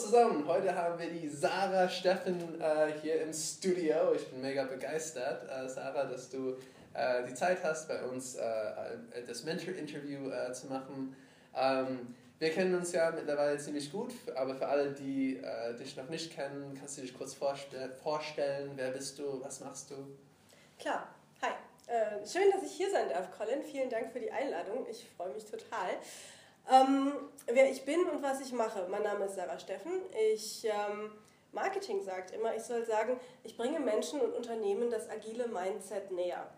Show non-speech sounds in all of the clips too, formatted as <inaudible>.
zusammen, heute haben wir die Sarah Steffen äh, hier im Studio. Ich bin mega begeistert, äh, Sarah, dass du äh, die Zeit hast, bei uns äh, äh, das Mentor-Interview äh, zu machen. Ähm, wir kennen uns ja mittlerweile ziemlich gut, aber für alle, die dich noch nicht kennen, kannst du dich kurz vorstell vorstellen. Wer bist du? Was machst du? Klar, hi. schön, dass ich hier sein darf, Colin. Vielen Dank für die Einladung. Ich freue mich total. Ähm, wer ich bin und was ich mache. Mein Name ist Sarah Steffen. Ich, ähm, Marketing sagt immer, ich soll sagen, ich bringe Menschen und Unternehmen das agile Mindset näher.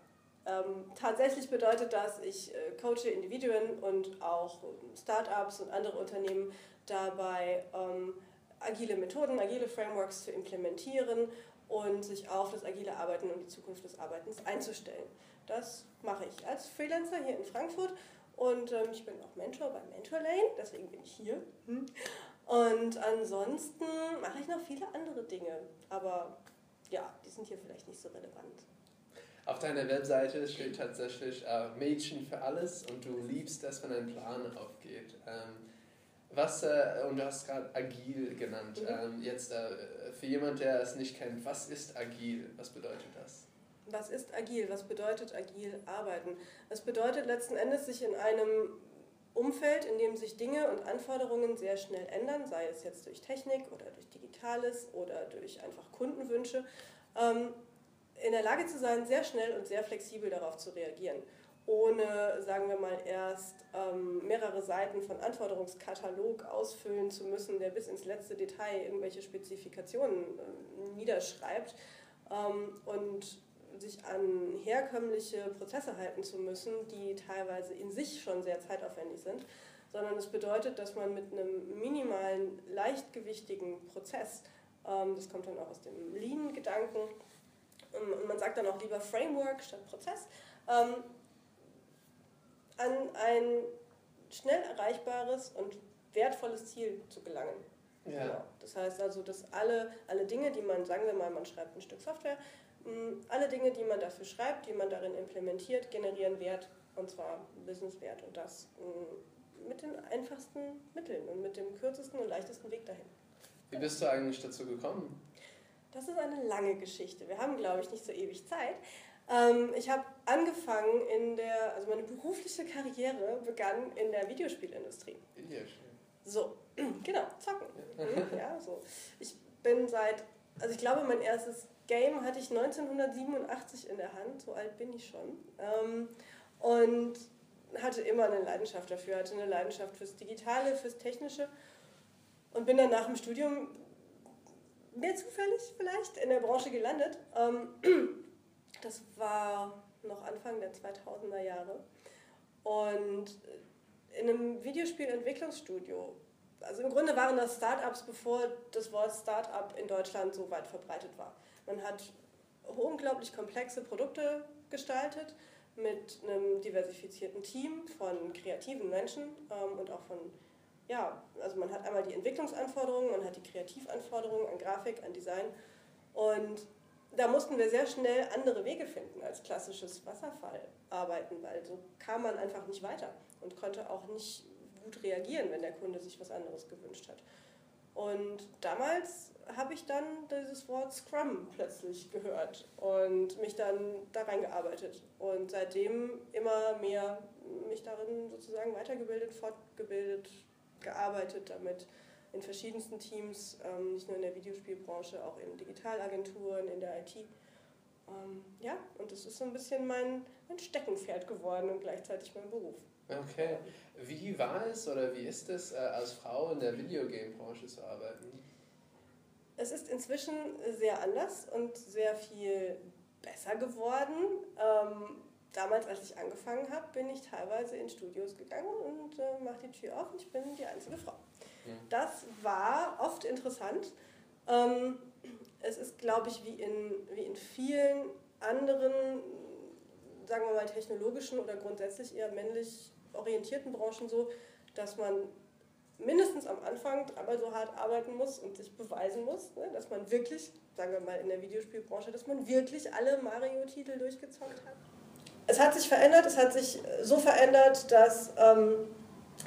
Ähm, tatsächlich bedeutet das, ich äh, coache Individuen und auch Startups und andere Unternehmen dabei, ähm, agile Methoden, agile Frameworks zu implementieren und sich auf das agile Arbeiten und die Zukunft des Arbeitens einzustellen. Das mache ich als Freelancer hier in Frankfurt und ähm, ich bin auch Mentor bei Mentorlane, deswegen bin ich hier. Und ansonsten mache ich noch viele andere Dinge. Aber ja, die sind hier vielleicht nicht so relevant. Auf deiner Webseite steht tatsächlich äh, Mädchen für alles und du liebst es, wenn ein Plan aufgeht. Ähm, was, äh, und du hast gerade agil genannt. Mhm. Ähm, jetzt äh, für jemand, der es nicht kennt, was ist agil? Was bedeutet das? Was ist agil? Was bedeutet agil arbeiten? Es bedeutet letzten Endes, sich in einem Umfeld, in dem sich Dinge und Anforderungen sehr schnell ändern, sei es jetzt durch Technik oder durch Digitales oder durch einfach Kundenwünsche, ähm, in der Lage zu sein, sehr schnell und sehr flexibel darauf zu reagieren, ohne, sagen wir mal, erst ähm, mehrere Seiten von Anforderungskatalog ausfüllen zu müssen, der bis ins letzte Detail irgendwelche Spezifikationen äh, niederschreibt. Ähm, und sich an herkömmliche Prozesse halten zu müssen, die teilweise in sich schon sehr zeitaufwendig sind, sondern es bedeutet, dass man mit einem minimalen, leichtgewichtigen Prozess, ähm, das kommt dann auch aus dem Lean-Gedanken, ähm, und man sagt dann auch lieber Framework statt Prozess, ähm, an ein schnell erreichbares und wertvolles Ziel zu gelangen. Ja. Genau. Das heißt also, dass alle, alle Dinge, die man, sagen wir mal, man schreibt ein Stück Software, alle Dinge, die man dafür schreibt, die man darin implementiert, generieren Wert und zwar Businesswert und das mm, mit den einfachsten Mitteln und mit dem kürzesten und leichtesten Weg dahin. Wie bist du eigentlich dazu gekommen? Das ist eine lange Geschichte. Wir haben, glaube ich, nicht so ewig Zeit. Ähm, ich habe angefangen in der, also meine berufliche Karriere begann in der Videospielindustrie. Videospiel. So, <clears throat> genau, zocken. ja, so. Ich bin seit, also ich glaube, mein erstes Game hatte ich 1987 in der Hand, so alt bin ich schon. Ähm, und hatte immer eine Leidenschaft dafür, hatte eine Leidenschaft fürs Digitale, fürs Technische und bin dann nach dem Studium mehr zufällig vielleicht in der Branche gelandet. Ähm, das war noch Anfang der 2000er Jahre und in einem Videospielentwicklungsstudio. Also im Grunde waren das Startups, bevor das Wort Startup in Deutschland so weit verbreitet war. Man hat unglaublich komplexe Produkte gestaltet mit einem diversifizierten Team von kreativen Menschen ähm, und auch von, ja, also man hat einmal die Entwicklungsanforderungen, man hat die Kreativanforderungen an Grafik, an Design und da mussten wir sehr schnell andere Wege finden als klassisches Wasserfallarbeiten, weil so kam man einfach nicht weiter und konnte auch nicht gut reagieren, wenn der Kunde sich was anderes gewünscht hat. Und damals habe ich dann dieses Wort Scrum plötzlich gehört und mich dann da reingearbeitet. Und seitdem immer mehr mich darin sozusagen weitergebildet, fortgebildet, gearbeitet damit in verschiedensten Teams, ähm, nicht nur in der Videospielbranche, auch in Digitalagenturen, in der IT. Ähm, ja, und das ist so ein bisschen mein, mein Steckenpferd geworden und gleichzeitig mein Beruf. Okay. Wie war es oder wie ist es, äh, als Frau in der Videogame-Branche zu arbeiten? Es ist inzwischen sehr anders und sehr viel besser geworden. Ähm, damals, als ich angefangen habe, bin ich teilweise in Studios gegangen und äh, mache die Tür auf und ich bin die einzige Frau. Ja. Das war oft interessant. Ähm, es ist, glaube ich, wie in, wie in vielen anderen, sagen wir mal, technologischen oder grundsätzlich eher männlich orientierten Branchen so, dass man mindestens am Anfang dreimal so hart arbeiten muss und sich beweisen muss, ne, dass man wirklich, sagen wir mal in der Videospielbranche, dass man wirklich alle Mario-Titel durchgezockt hat. Es hat sich verändert, es hat sich so verändert, dass ähm,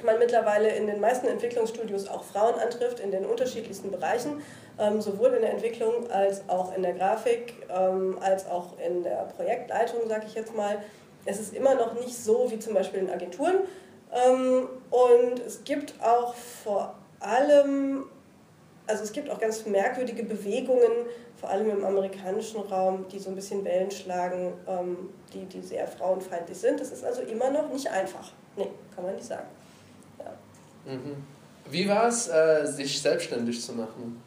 man mittlerweile in den meisten Entwicklungsstudios auch Frauen antrifft in den unterschiedlichsten Bereichen, ähm, sowohl in der Entwicklung als auch in der Grafik, ähm, als auch in der Projektleitung, sage ich jetzt mal. Es ist immer noch nicht so wie zum Beispiel in Agenturen. Ähm, und es gibt auch vor allem, also es gibt auch ganz merkwürdige Bewegungen, vor allem im amerikanischen Raum, die so ein bisschen Wellen schlagen, ähm, die, die sehr frauenfeindlich sind. Das ist also immer noch nicht einfach. Nee, kann man nicht sagen. Ja. Mhm. Wie war es, äh, sich selbstständig zu machen?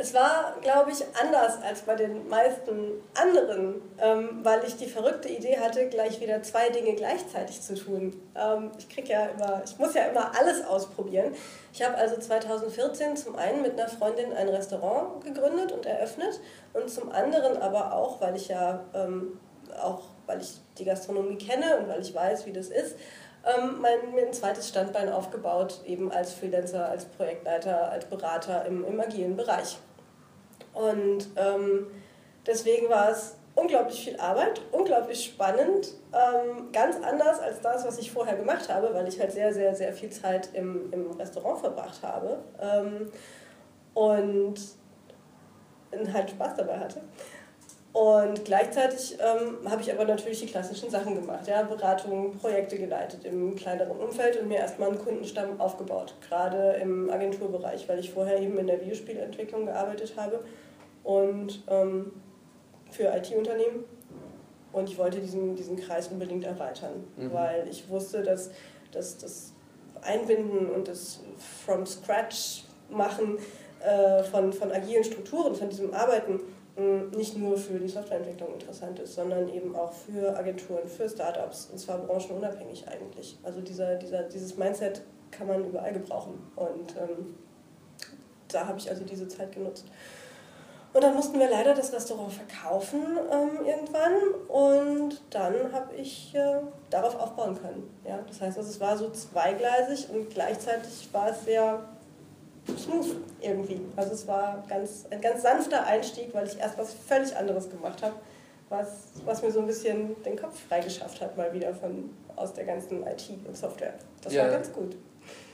Es war, glaube ich, anders als bei den meisten anderen, ähm, weil ich die verrückte Idee hatte, gleich wieder zwei Dinge gleichzeitig zu tun. Ähm, ich krieg ja immer, ich muss ja immer alles ausprobieren. Ich habe also 2014 zum einen mit einer Freundin ein Restaurant gegründet und eröffnet und zum anderen aber auch, weil ich ja ähm, auch, weil ich die Gastronomie kenne und weil ich weiß, wie das ist, ähm, mein, mir ein zweites Standbein aufgebaut, eben als Freelancer, als Projektleiter, als Berater im, im agilen Bereich. Und ähm, deswegen war es unglaublich viel Arbeit, unglaublich spannend, ähm, ganz anders als das, was ich vorher gemacht habe, weil ich halt sehr, sehr, sehr viel Zeit im, im Restaurant verbracht habe ähm, und halt Spaß dabei hatte. Und gleichzeitig ähm, habe ich aber natürlich die klassischen Sachen gemacht, ja, Beratung, Projekte geleitet im kleineren Umfeld und mir erstmal einen Kundenstamm aufgebaut, gerade im Agenturbereich, weil ich vorher eben in der Videospielentwicklung gearbeitet habe und ähm, für IT-Unternehmen. Und ich wollte diesen, diesen Kreis unbedingt erweitern, mhm. weil ich wusste, dass, dass das Einbinden und das From Scratch machen äh, von, von agilen Strukturen, von diesem Arbeiten, nicht nur für die Softwareentwicklung interessant ist, sondern eben auch für Agenturen, für Startups, und zwar branchenunabhängig eigentlich. Also dieser, dieser, dieses Mindset kann man überall gebrauchen. Und ähm, da habe ich also diese Zeit genutzt. Und dann mussten wir leider das Restaurant verkaufen ähm, irgendwann und dann habe ich äh, darauf aufbauen können. Ja? Das heißt, also es war so zweigleisig und gleichzeitig war es sehr smooth irgendwie. Also es war ganz, ein ganz sanfter Einstieg, weil ich erst was völlig anderes gemacht habe, was, was mir so ein bisschen den Kopf freigeschafft hat, mal wieder von aus der ganzen IT und Software. Das ja. war ganz gut.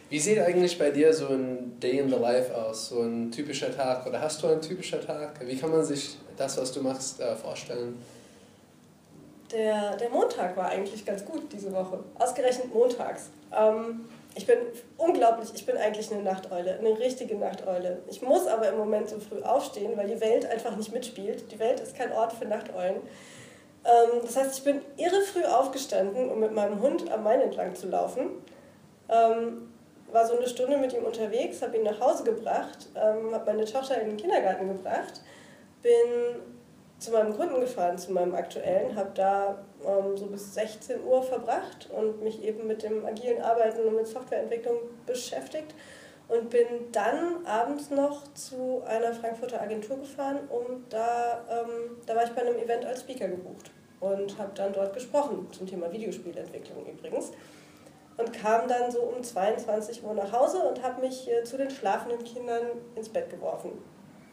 Wie sieht eigentlich bei dir so ein Day in the Life aus, so ein typischer Tag? Oder hast du einen typischen Tag? Wie kann man sich das, was du machst, äh, vorstellen? Der, der Montag war eigentlich ganz gut diese Woche. Ausgerechnet montags. Ähm, ich bin unglaublich, ich bin eigentlich eine Nachteule, eine richtige Nachteule. Ich muss aber im Moment so früh aufstehen, weil die Welt einfach nicht mitspielt. Die Welt ist kein Ort für Nachteulen. Ähm, das heißt, ich bin irre früh aufgestanden, um mit meinem Hund am Main entlang zu laufen. Ähm, war so eine Stunde mit ihm unterwegs, habe ihn nach Hause gebracht, ähm, habe meine Tochter in den Kindergarten gebracht, bin zu meinem Kunden gefahren, zu meinem aktuellen, habe da ähm, so bis 16 Uhr verbracht und mich eben mit dem agilen Arbeiten und mit Softwareentwicklung beschäftigt und bin dann abends noch zu einer Frankfurter Agentur gefahren und da, ähm, da war ich bei einem Event als Speaker gebucht und habe dann dort gesprochen, zum Thema Videospielentwicklung übrigens. Und kam dann so um 22 Uhr nach Hause und habe mich äh, zu den schlafenden Kindern ins Bett geworfen.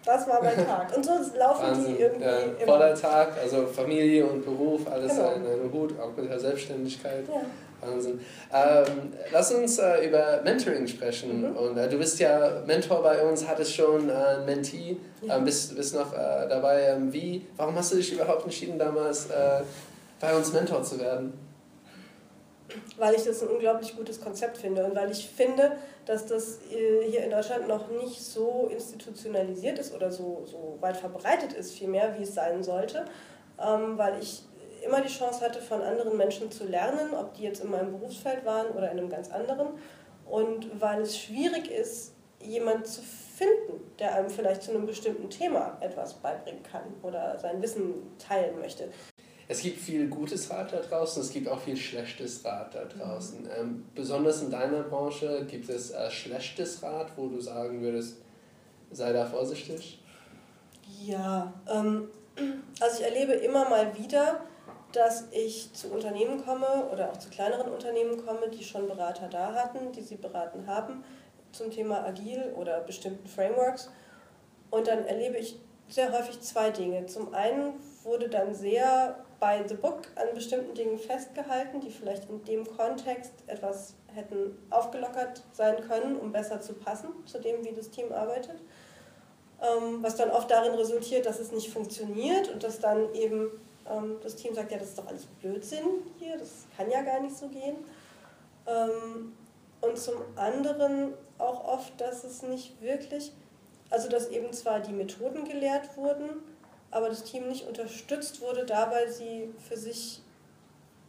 Das war mein <laughs> Tag. Und so laufen Wahnsinn. die irgendwie. Ja, immer. Voller Tag, also Familie und Beruf, alles genau. in einem Hut, auch mit der Selbstständigkeit. Ja. Wahnsinn. Ähm, lass uns äh, über Mentoring sprechen. Mhm. Und äh, du bist ja Mentor bei uns, hattest schon äh, ein Mentee, ja. ähm, bist, bist noch äh, dabei. Ähm, wie, warum hast du dich überhaupt entschieden, damals äh, bei uns Mentor zu werden? Weil ich das ein unglaublich gutes Konzept finde und weil ich finde, dass das äh, hier in Deutschland noch nicht so institutionalisiert ist oder so, so weit verbreitet ist, vielmehr wie es sein sollte, ähm, weil ich immer die Chance hatte, von anderen Menschen zu lernen, ob die jetzt in meinem Berufsfeld waren oder in einem ganz anderen. Und weil es schwierig ist, jemanden zu finden, der einem vielleicht zu einem bestimmten Thema etwas beibringen kann oder sein Wissen teilen möchte es gibt viel gutes Rat da draußen, es gibt auch viel schlechtes Rat da draußen. Mhm. Ähm, besonders in deiner Branche gibt es äh, schlechtes Rat, wo du sagen würdest, sei da vorsichtig? Ja, ähm, also ich erlebe immer mal wieder, dass ich zu Unternehmen komme oder auch zu kleineren Unternehmen komme, die schon Berater da hatten, die sie beraten haben zum Thema Agil oder bestimmten Frameworks. Und dann erlebe ich sehr häufig zwei Dinge. Zum einen wurde dann sehr bei The Book an bestimmten Dingen festgehalten, die vielleicht in dem Kontext etwas hätten aufgelockert sein können, um besser zu passen zu dem, wie das Team arbeitet. Ähm, was dann oft darin resultiert, dass es nicht funktioniert und dass dann eben ähm, das Team sagt, ja, das ist doch alles Blödsinn hier, das kann ja gar nicht so gehen. Ähm, und zum anderen auch oft, dass es nicht wirklich, also dass eben zwar die Methoden gelehrt wurden, aber das Team nicht unterstützt wurde dabei, sie für sich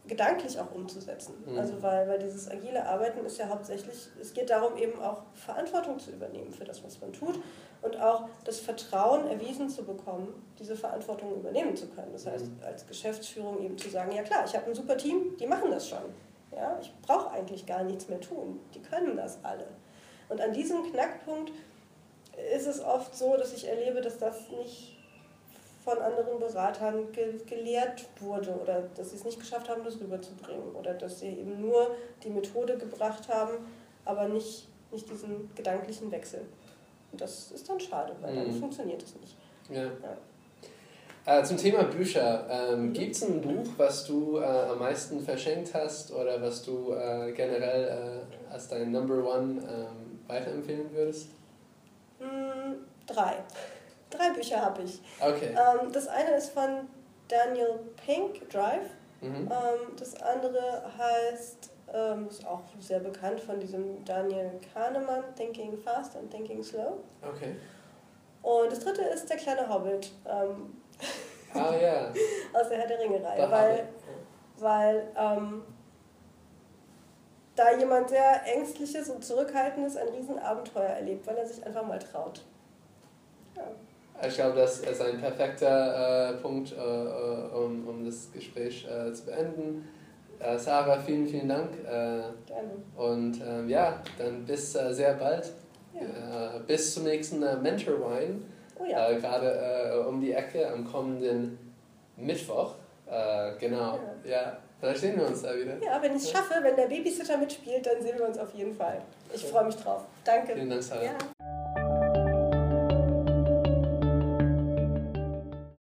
gedanklich auch umzusetzen. Mhm. Also weil, weil dieses agile Arbeiten ist ja hauptsächlich, es geht darum eben auch Verantwortung zu übernehmen für das, was man tut und auch das Vertrauen erwiesen zu bekommen, diese Verantwortung übernehmen zu können. Das heißt, mhm. als Geschäftsführung eben zu sagen, ja klar, ich habe ein super Team, die machen das schon. Ja, ich brauche eigentlich gar nichts mehr tun. Die können das alle. Und an diesem Knackpunkt ist es oft so, dass ich erlebe, dass das nicht von anderen Beratern ge gelehrt wurde oder dass sie es nicht geschafft haben, das rüberzubringen oder dass sie eben nur die Methode gebracht haben, aber nicht, nicht diesen gedanklichen Wechsel. Und das ist dann schade, weil mhm. dann funktioniert es nicht. Ja. ja. Äh, zum Thema Bücher. Ähm, mhm. Gibt es ein Buch, was du äh, am meisten verschenkt hast oder was du äh, generell äh, als dein Number One ähm, weiterempfehlen würdest? Mhm, drei. Drei Bücher habe ich. Okay. Ähm, das eine ist von Daniel Pink, Drive. Mhm. Ähm, das andere heißt ähm, ist auch sehr bekannt von diesem Daniel Kahnemann, Thinking Fast and Thinking Slow. Okay. Und das dritte ist der kleine Hobbit. Ähm, ah ja. <laughs> aus der Herr der Ringe-Reihe. Weil, weil ähm, da jemand sehr ängstliches und zurückhaltendes ein Riesenabenteuer erlebt, weil er sich einfach mal traut. Ja. Ich glaube, das ist ein perfekter äh, Punkt, äh, äh um, um das Gespräch äh, zu beenden. Äh, Sarah, vielen, vielen Dank. Äh, Gerne. Und ähm, ja, dann bis sehr bald. Ja. Bis zum nächsten Mentor Wine. Oh ja. Gerade um die Ecke am kommenden Mittwoch. genau. Ja. ja. Vielleicht sehen wir uns da wieder. Ja, wenn ich es schaffe, wenn der Babysitter mitspielt, dann sehen wir uns auf jeden Fall. Ich freue mich drauf. Danke. Vielen Dank, Sarah. Ja.